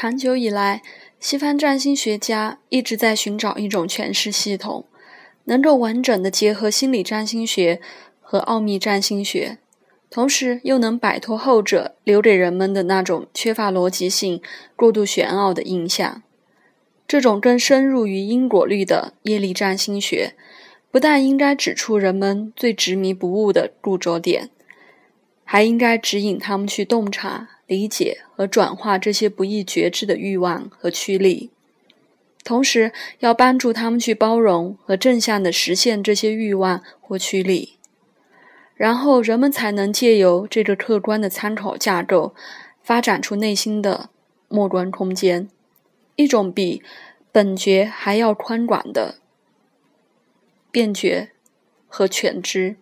长久以来，西方占星学家一直在寻找一种诠释系统，能够完整的结合心理占星学和奥秘占星学，同时又能摆脱后者留给人们的那种缺乏逻辑性、过度玄奥的印象。这种更深入于因果律的业力占星学，不但应该指出人们最执迷不悟的固着点。还应该指引他们去洞察、理解和转化这些不易觉知的欲望和驱力，同时要帮助他们去包容和正向的实现这些欲望或驱力，然后人们才能借由这个客观的参考架构，发展出内心的末观空间，一种比本觉还要宽广的变觉和全知。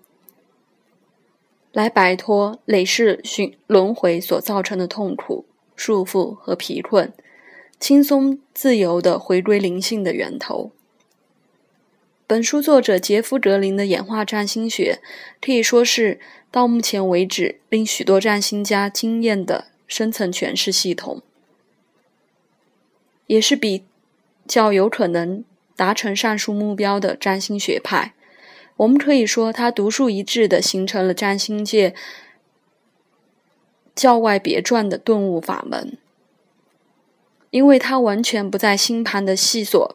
来摆脱累世循轮回所造成的痛苦、束缚和疲困，轻松自由地回归灵性的源头。本书作者杰夫·格林的演化占星学可以说是到目前为止令许多占星家惊艳的深层诠释系统，也是比较有可能达成上述目标的占星学派。我们可以说，它独树一帜地形成了占星界较外别传的顿悟法门，因为它完全不在星盘的细琐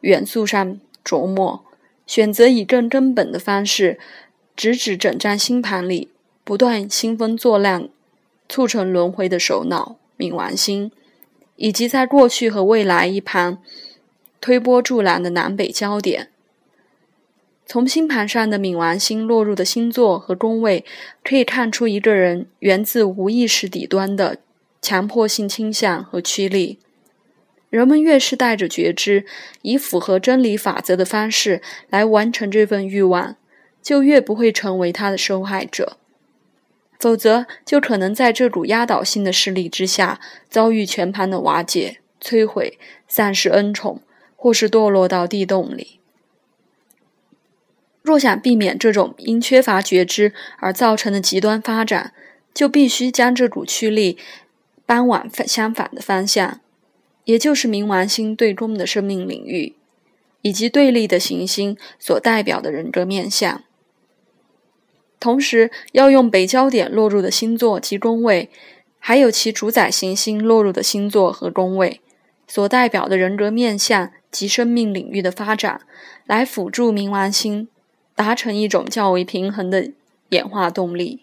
元素上琢磨，选择以更根本的方式直指整张星盘里不断兴风作浪、促成轮回的首脑冥王星，以及在过去和未来一旁推波助澜的南北焦点。从星盘上的冥王星落入的星座和宫位，可以看出一个人源自无意识底端的强迫性倾向和驱力。人们越是带着觉知，以符合真理法则的方式来完成这份欲望，就越不会成为他的受害者。否则，就可能在这股压倒性的势力之下，遭遇全盘的瓦解、摧毁、丧失恩宠，或是堕落到地洞里。若想避免这种因缺乏觉知而造成的极端发展，就必须将这股驱力搬往相反的方向，也就是冥王星对宫的生命领域，以及对立的行星所代表的人格面相。同时，要用北焦点落入的星座及宫位，还有其主宰行星落入的星座和宫位所代表的人格面相及生命领域的发展，来辅助冥王星。达成一种较为平衡的演化动力，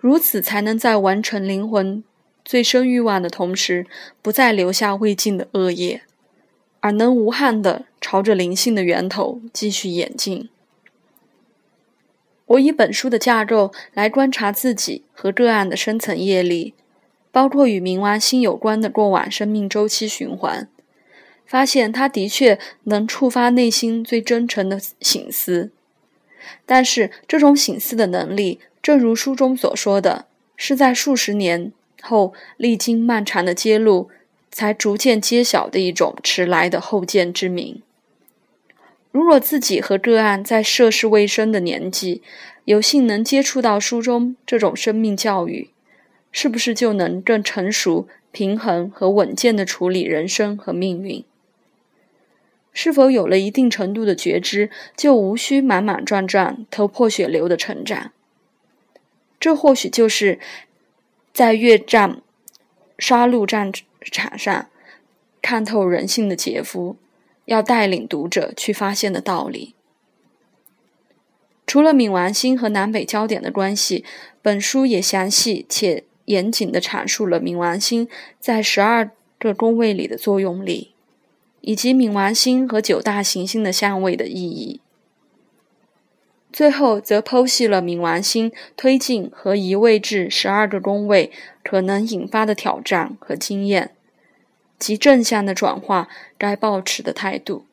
如此才能在完成灵魂最深欲望的同时，不再留下未尽的恶业，而能无憾地朝着灵性的源头继续演进。我以本书的架构来观察自己和个案的深层业力，包括与冥王星有关的过往生命周期循环，发现它的确能触发内心最真诚的醒思。但是，这种醒思的能力，正如书中所说的，是在数十年后历经漫长的揭露，才逐渐揭晓的一种迟来的后见之明。如果自己和个案在涉世未深的年纪，有幸能接触到书中这种生命教育，是不是就能更成熟、平衡和稳健地处理人生和命运？是否有了一定程度的觉知，就无需莽莽撞撞、头破血流的成长？这或许就是在越战、杀戮战场上看透人性的杰夫要带领读者去发现的道理。除了冥王星和南北焦点的关系，本书也详细且严谨地阐述了冥王星在十二个宫位里的作用力。以及冥王星和九大行星的相位的意义。最后，则剖析了冥王星推进和移位至十二个宫位可能引发的挑战和经验，及正向的转化该保持的态度。